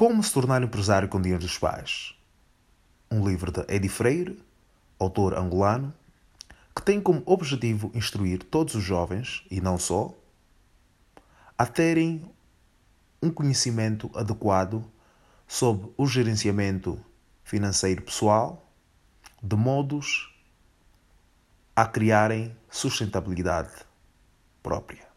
Como se tornar empresário com dinheiro dos pais? Um livro de Eddie Freire, autor angolano, que tem como objetivo instruir todos os jovens, e não só, a terem um conhecimento adequado sobre o gerenciamento financeiro pessoal, de modos a criarem sustentabilidade própria.